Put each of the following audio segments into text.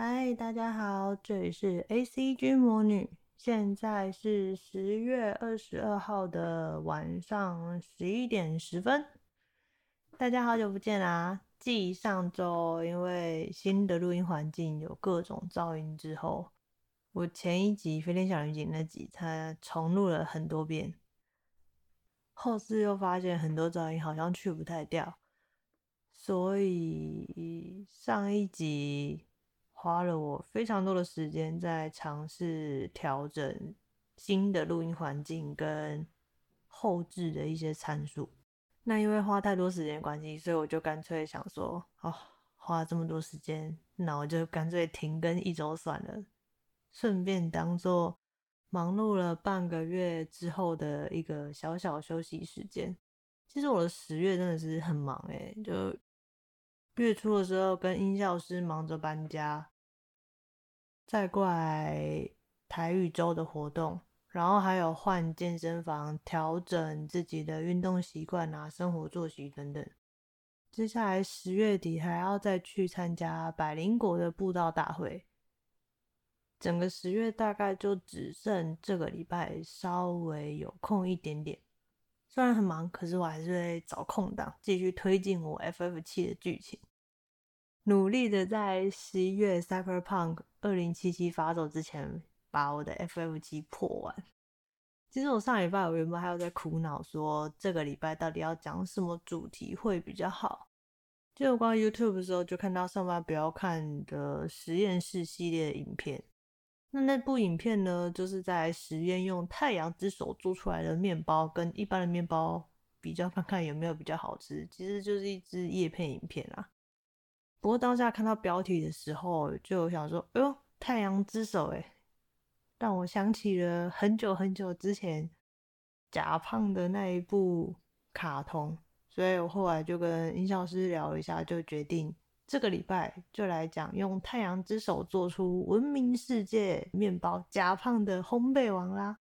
嗨，大家好，这里是 ACG 魔女，现在是十月二十二号的晚上十一点十分。大家好久不见啦！继上周因为新的录音环境有各种噪音之后，我前一集飞天小女警那集，它重录了很多遍，后制又发现很多噪音好像去不太掉，所以上一集。花了我非常多的时间在尝试调整新的录音环境跟后置的一些参数。那因为花太多时间关系，所以我就干脆想说，哦，花这么多时间，那我就干脆停更一周算了，顺便当做忙碌了半个月之后的一个小小休息时间。其实我的十月真的是很忙诶，就。月初的时候，跟音效师忙着搬家，再过来台语周的活动，然后还有换健身房，调整自己的运动习惯啊、生活作息等等。接下来十月底还要再去参加百灵国的布道大会，整个十月大概就只剩这个礼拜稍微有空一点点。虽然很忙，可是我还是会找空档继续推进我 FF 七的剧情。努力的在十一月 Cyberpunk 二零七七发售之前，把我的 FF 七破完。其实我上礼拜我原本还有在苦恼，说这个礼拜到底要讲什么主题会比较好。就我逛 YouTube 的时候，就看到上班不要看的实验室系列影片。那那部影片呢，就是在实验用太阳之手做出来的面包，跟一般的面包比较，看看有没有比较好吃。其实就是一支叶片影片啊。不过当下看到标题的时候，就想说：“哎呦，太阳之手！”哎，让我想起了很久很久之前甲胖的那一部卡通，所以我后来就跟音效师聊一下，就决定这个礼拜就来讲用太阳之手做出闻名世界面包甲胖的烘焙王啦。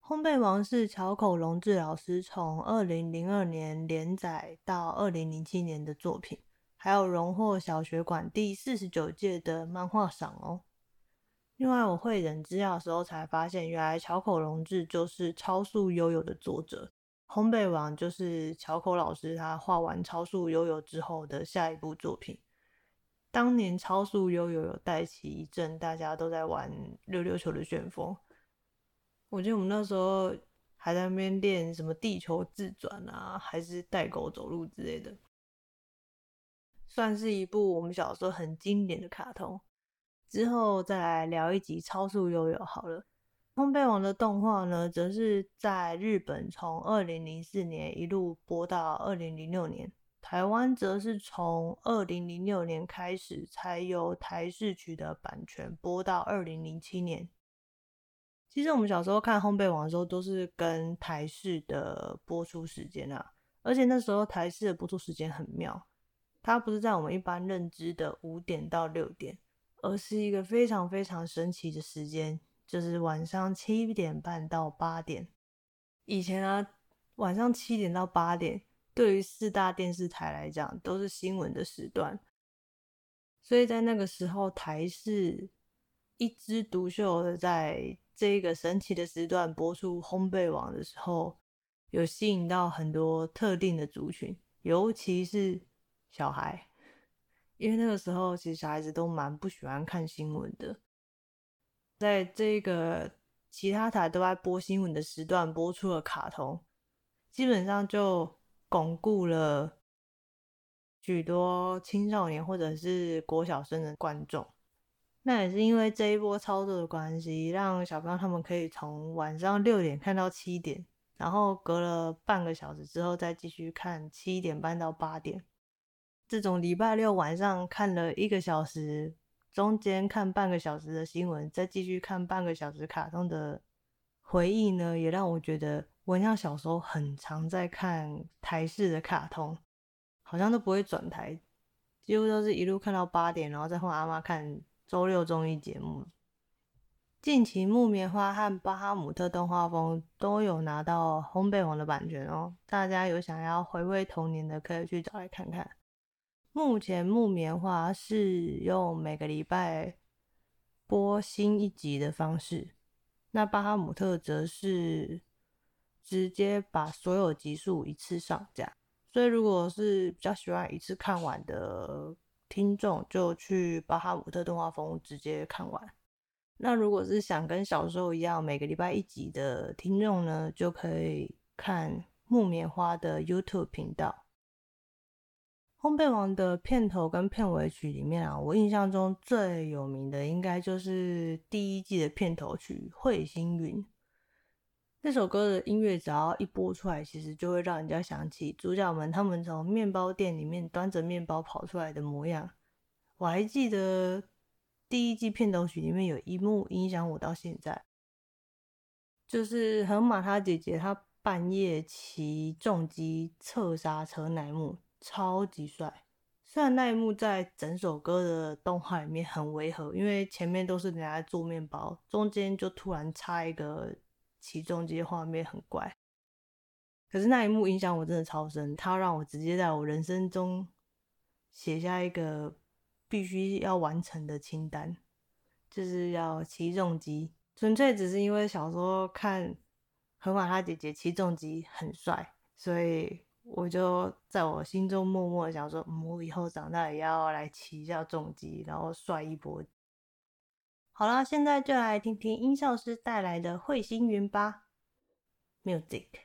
烘焙王是桥口隆治老师从二零零二年连载到二零零七年的作品。还有荣获小学馆第四十九届的漫画赏哦。另外，我会人资料的时候才发现，原来桥口隆治就是《超速悠悠》的作者，烘焙王就是桥口老师他画完《超速悠悠》之后的下一部作品。当年《超速悠悠》有带起一阵大家都在玩溜溜球的旋风，我记得我们那时候还在那边练什么地球自转啊，还是带狗走路之类的。算是一部我们小时候很经典的卡通，之后再来聊一集《超速悠悠》好了。烘焙王的动画呢，则是在日本从二零零四年一路播到二零零六年，台湾则是从二零零六年开始才由台视取得版权播到二零零七年。其实我们小时候看烘焙王的时候，都是跟台视的播出时间啊，而且那时候台视的播出时间很妙。它不是在我们一般认知的五点到六点，而是一个非常非常神奇的时间，就是晚上七点半到八点。以前啊，晚上七点到八点，对于四大电视台来讲都是新闻的时段，所以在那个时候，台视一枝独秀的在这个神奇的时段播出《烘焙王》的时候，有吸引到很多特定的族群，尤其是。小孩，因为那个时候其实小孩子都蛮不喜欢看新闻的，在这个其他台都在播新闻的时段播出了卡通，基本上就巩固了许多青少年或者是国小生的观众。那也是因为这一波操作的关系，让小朋友他们可以从晚上六点看到七点，然后隔了半个小时之后再继续看七点半到八点。这种礼拜六晚上看了一个小时，中间看半个小时的新闻，再继续看半个小时卡通的回忆呢，也让我觉得我像小时候很常在看台式的卡通，好像都不会转台，几乎都是一路看到八点，然后再换阿妈看周六综艺节目。近期木棉花和巴哈姆特动画风都有拿到烘焙王的版权哦，大家有想要回味童年的，可以去找来看看。目前木棉花是用每个礼拜播新一集的方式。那巴哈姆特则是直接把所有集数一次上架，所以如果是比较喜欢一次看完的听众，就去巴哈姆特动画风直接看完。那如果是想跟小时候一样每个礼拜一集的听众呢，就可以看木棉花的 YouTube 频道。烘焙王的片头跟片尾曲里面啊，我印象中最有名的应该就是第一季的片头曲《彗星云》。这首歌的音乐只要一播出来，其实就会让人家想起主角们他们从面包店里面端着面包跑出来的模样。我还记得第一季片头曲里面有一幕影响我到现在，就是河马他姐姐她半夜骑重机侧刹车那一幕。超级帅！虽然那一幕在整首歌的动画里面很违和，因为前面都是人家在做面包，中间就突然插一个起重机画面，很怪。可是那一幕影响我真的超深，它让我直接在我人生中写下一个必须要完成的清单，就是要起重机。纯粹只是因为小时候看河马他姐姐起重机很帅，所以。我就在我心中默默想说，嗯，我以后长大也要来骑一下重机，然后帅一波。好啦，现在就来听听音效师带来的《彗星云》吧，Music。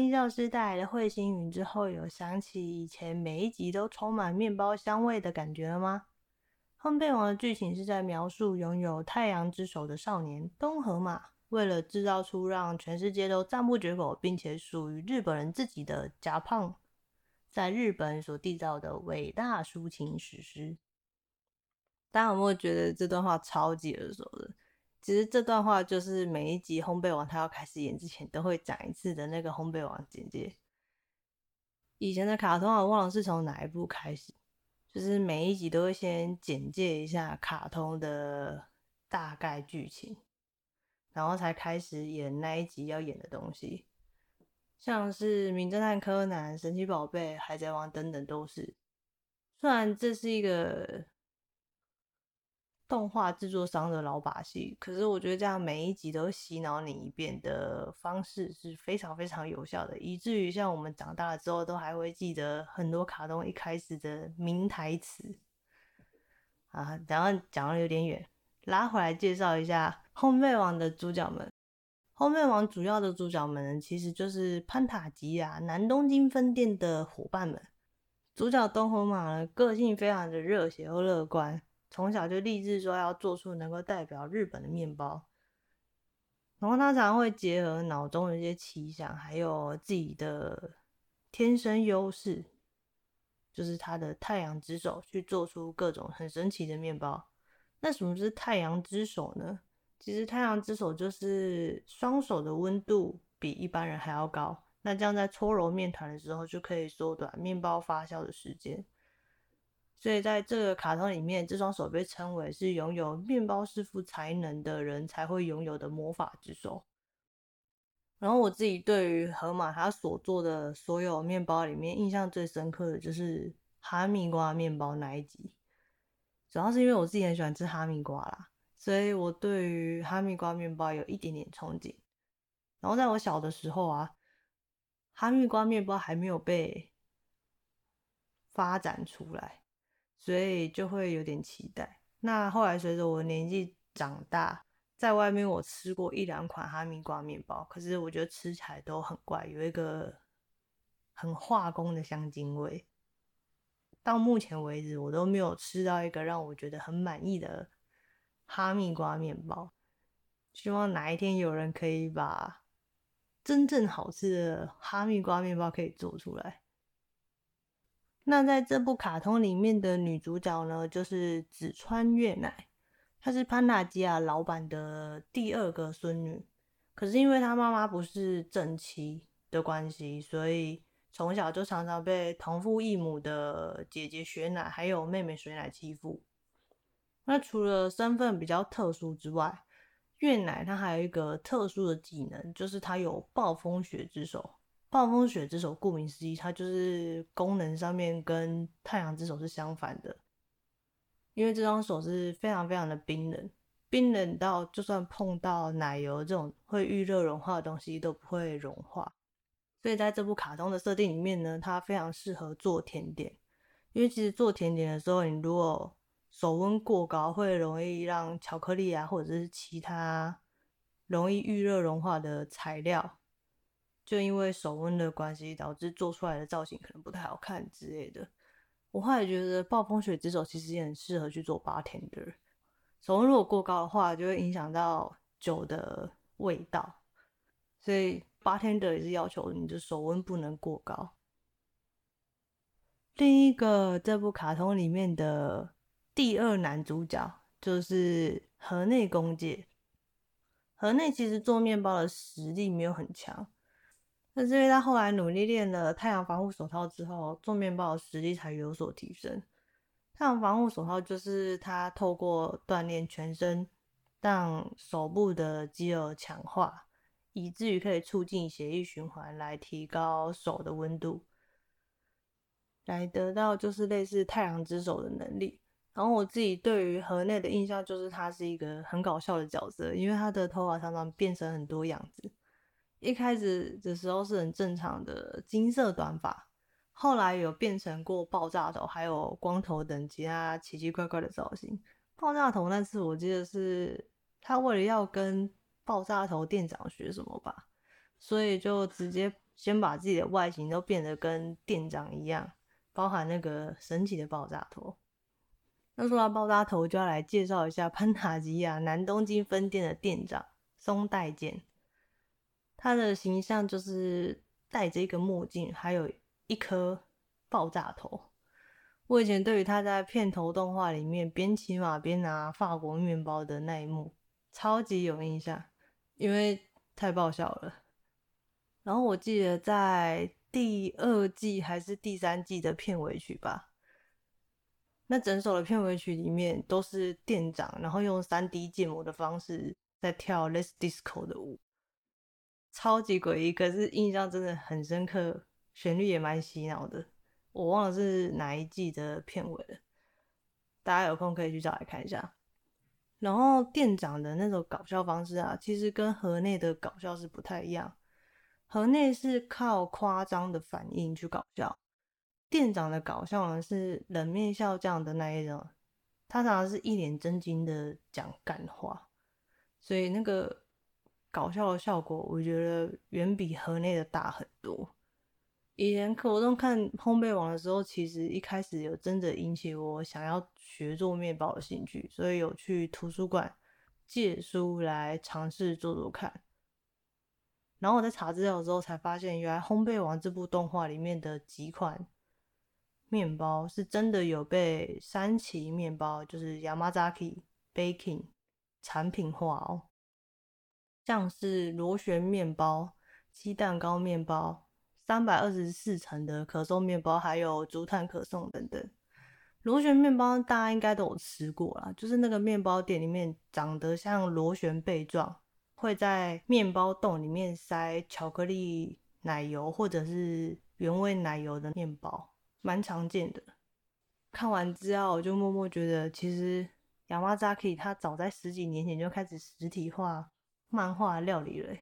音教师带来的彗星云之后，有想起以前每一集都充满面包香味的感觉了吗？烘焙王的剧情是在描述拥有太阳之手的少年东河马，为了制造出让全世界都赞不绝口，并且属于日本人自己的甲胖，在日本所缔造的伟大抒情史诗。大家有没有觉得这段话超级耳熟的？其实这段话就是每一集烘焙王他要开始演之前都会讲一次的那个烘焙王简介。以前的卡通我忘了是从哪一部开始，就是每一集都会先简介一下卡通的大概剧情，然后才开始演那一集要演的东西，像是名侦探柯南、神奇宝贝、海贼王等等都是。虽然这是一个。动画制作商的老把戏，可是我觉得这样每一集都洗脑你一遍的方式是非常非常有效的，以至于像我们长大了之后都还会记得很多卡通一开始的名台词啊。然后讲的有点远，拉回来介绍一下烘焙王的主角们。烘焙王主要的主角们其实就是潘塔吉亚南东京分店的伙伴们。主角东河马呢，个性非常的热血又乐观。从小就立志说要做出能够代表日本的面包，然后他常常会结合脑中的一些奇想，还有自己的天生优势，就是他的太阳之手，去做出各种很神奇的面包。那什么是太阳之手呢？其实太阳之手就是双手的温度比一般人还要高，那这样在搓揉面团的时候，就可以缩短面包发酵的时间。所以在这个卡通里面，这双手被称为是拥有面包师傅才能的人才会拥有的魔法之手。然后我自己对于河马他所做的所有面包里面，印象最深刻的就是哈密瓜面包那一集。主要是因为我自己很喜欢吃哈密瓜啦，所以我对于哈密瓜面包有一点点憧憬。然后在我小的时候啊，哈密瓜面包还没有被发展出来。所以就会有点期待。那后来随着我年纪长大，在外面我吃过一两款哈密瓜面包，可是我觉得吃起来都很怪，有一个很化工的香精味。到目前为止，我都没有吃到一个让我觉得很满意的哈密瓜面包。希望哪一天有人可以把真正好吃的哈密瓜面包可以做出来。那在这部卡通里面的女主角呢，就是紫川月乃，她是潘达基亚老板的第二个孙女。可是因为她妈妈不是正妻的关系，所以从小就常常被同父异母的姐姐雪乃还有妹妹水乃欺负。那除了身份比较特殊之外，月乃她还有一个特殊的技能，就是她有暴风雪之手。暴风雪之手，顾名思义，它就是功能上面跟太阳之手是相反的，因为这双手是非常非常的冰冷，冰冷到就算碰到奶油这种会遇热融化的东西都不会融化。所以在这部卡通的设定里面呢，它非常适合做甜点，因为其实做甜点的时候，你如果手温过高，会容易让巧克力啊，或者是其他容易遇热融化的材料。就因为手温的关系，导致做出来的造型可能不太好看之类的。我后来觉得暴风雪之手其实也很适合去做 bartender。手温如果过高的话，就会影响到酒的味道，所以 bartender 也是要求你的手温不能过高。另一个这部卡通里面的第二男主角就是河内恭介。河内其实做面包的实力没有很强。但是因为他后来努力练了太阳防护手套之后，做面包的实力才有所提升。太阳防护手套就是他透过锻炼全身，让手部的肌肉强化，以至于可以促进血液循环，来提高手的温度，来得到就是类似太阳之手的能力。然后我自己对于河内的印象就是他是一个很搞笑的角色，因为他的头发常常变成很多样子。一开始的时候是很正常的金色短发，后来有变成过爆炸头，还有光头等其他奇奇怪怪的造型。爆炸头那次我记得是他为了要跟爆炸头店长学什么吧，所以就直接先把自己的外形都变得跟店长一样，包含那个神奇的爆炸头。那说到爆炸头，就要来介绍一下 潘塔吉亚南东京分店的店长松代健。他的形象就是戴着一个墨镜，还有一颗爆炸头。我以前对于他在片头动画里面边骑马边拿法国面包的那一幕超级有印象，因为太爆笑了。然后我记得在第二季还是第三季的片尾曲吧，那整首的片尾曲里面都是店长，然后用 3D 建模的方式在跳 Let's Disco 的舞。超级诡异，可是印象真的很深刻，旋律也蛮洗脑的。我忘了是哪一季的片尾了，大家有空可以去找来看一下。然后店长的那种搞笑方式啊，其实跟河内的搞笑是不太一样。河内是靠夸张的反应去搞笑，店长的搞笑呢是冷面笑匠的那一种，他常常是一脸正经的讲干话，所以那个。搞笑的效果，我觉得远比河内的大很多。以前国中看烘焙网的时候，其实一开始有真的引起我想要学做面包的兴趣，所以有去图书馆借书来尝试做做看。然后我在查资料之后才发现，原来烘焙网这部动画里面的几款面包是真的有被山崎面包，就是 Yamazaki Baking 产品化哦。像是螺旋面包、鸡蛋糕面包、三百二十四层的可颂面包，还有竹炭可颂等等。螺旋面包大家应该都有吃过啦，就是那个面包店里面长得像螺旋背状，会在面包洞里面塞巧克力奶油或者是原味奶油的面包，蛮常见的。看完之后，我就默默觉得，其实 Yamazaki 他早在十几年前就开始实体化漫画料理了，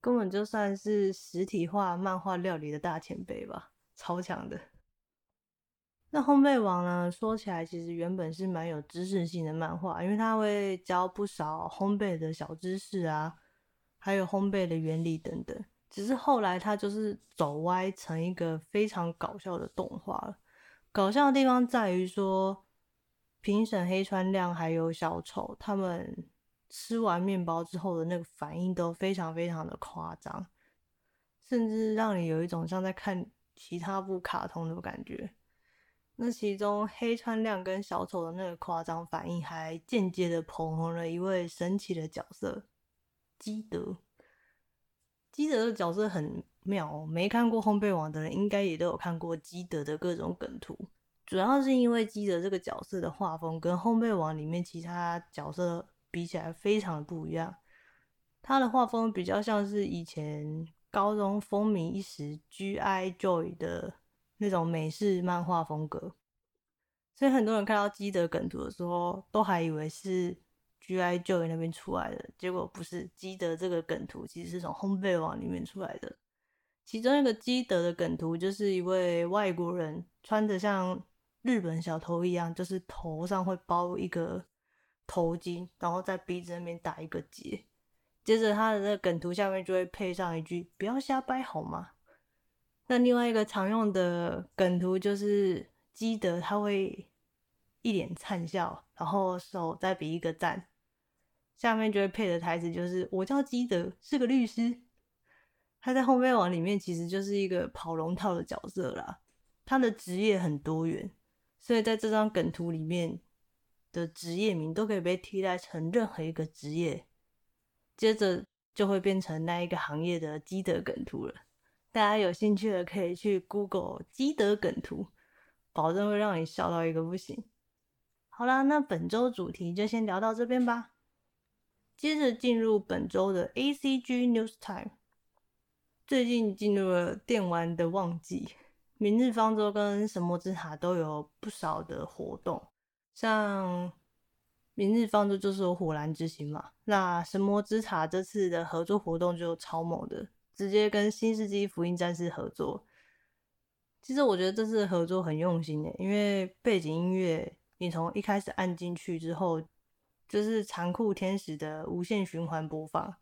根本就算是实体化漫画料理的大前辈吧，超强的。那烘焙王呢？说起来，其实原本是蛮有知识性的漫画，因为他会教不少烘焙的小知识啊，还有烘焙的原理等等。只是后来他就是走歪成一个非常搞笑的动画了。搞笑的地方在于说，评审黑川亮还有小丑他们吃完面包之后的那个反应都非常非常的夸张，甚至让你有一种像在看其他部卡通的感觉。那其中黑川亮跟小丑的那个夸张反应，还间接的捧红了一位神奇的角色基德。基德的角色很妙哦，没看过烘焙王的人应该也都有看过基德的各种梗图。主要是因为基德这个角色的画风跟烘焙王里面其他角色比起来非常不一样。他的画风比较像是以前高中风靡一时 G.I. Joy 的。那种美式漫画风格，所以很多人看到基德梗图的时候，都还以为是 G.I. Joy 那边出来的，结果不是。基德这个梗图其实是从烘焙网里面出来的。其中一个基德的梗图，就是一位外国人穿着像日本小偷一样，就是头上会包一个头巾，然后在鼻子那边打一个结，接着他的那梗图下面就会配上一句“不要瞎掰好吗？”那另外一个常用的梗图就是基德，他会一脸灿笑，然后手再比一个赞，下面就会配的台词就是“我叫基德，是个律师”。他在烘焙王里面其实就是一个跑龙套的角色啦，他的职业很多元，所以在这张梗图里面的职业名都可以被替代成任何一个职业，接着就会变成那一个行业的基德梗图了。大家有兴趣的可以去 Google 基德梗图，保证会让你笑到一个不行。好啦，那本周主题就先聊到这边吧。接着进入本周的 ACG News Time。最近进入了电玩的旺季，明日方舟跟神魔之塔都有不少的活动。像明日方舟就是有火蓝之心嘛，那神魔之塔这次的合作活动就超猛的。直接跟《新世纪福音战士》合作，其实我觉得这次合作很用心诶，因为背景音乐你从一开始按进去之后，就是残酷天使的无限循环播放。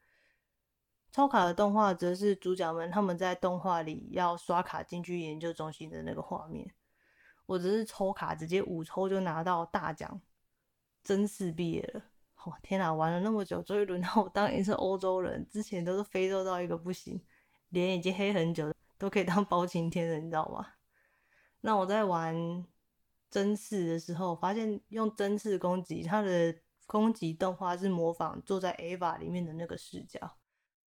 抽卡的动画则是主角们他们在动画里要刷卡进去研究中心的那个画面。我只是抽卡，直接五抽就拿到大奖，真是毕业了。哦，天哪！玩了那么久，终于轮到我当一次欧洲人。之前都是非洲到一个不行，脸已经黑很久，都可以当包青天了，你知道吗？那我在玩真嗣的时候，发现用真嗣攻击，它的攻击动画是模仿坐在 Eva 里面的那个视角，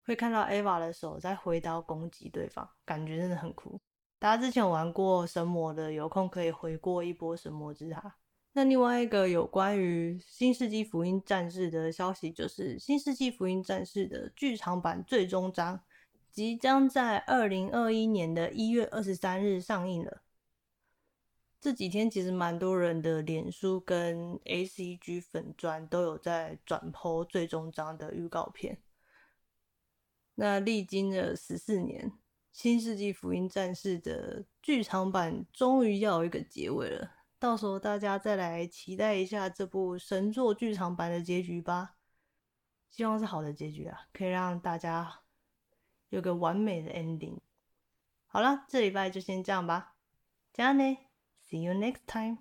会看到 Eva 的手在挥刀攻击对方，感觉真的很酷。大家之前玩过神魔的，有空可以回过一波神魔之塔。那另外一个有关于《新世纪福音战士》的消息，就是《新世纪福音战士》的剧场版最终章即将在二零二一年的一月二十三日上映了。这几天其实蛮多人的脸书跟 ACG 粉专都有在转 po 最终章的预告片。那历经了十四年，《新世纪福音战士》的剧场版终于要有一个结尾了。到时候大家再来期待一下这部神作剧场版的结局吧，希望是好的结局啊，可以让大家有个完美的 ending。好了，这礼拜就先这样吧，加呢，See you next time。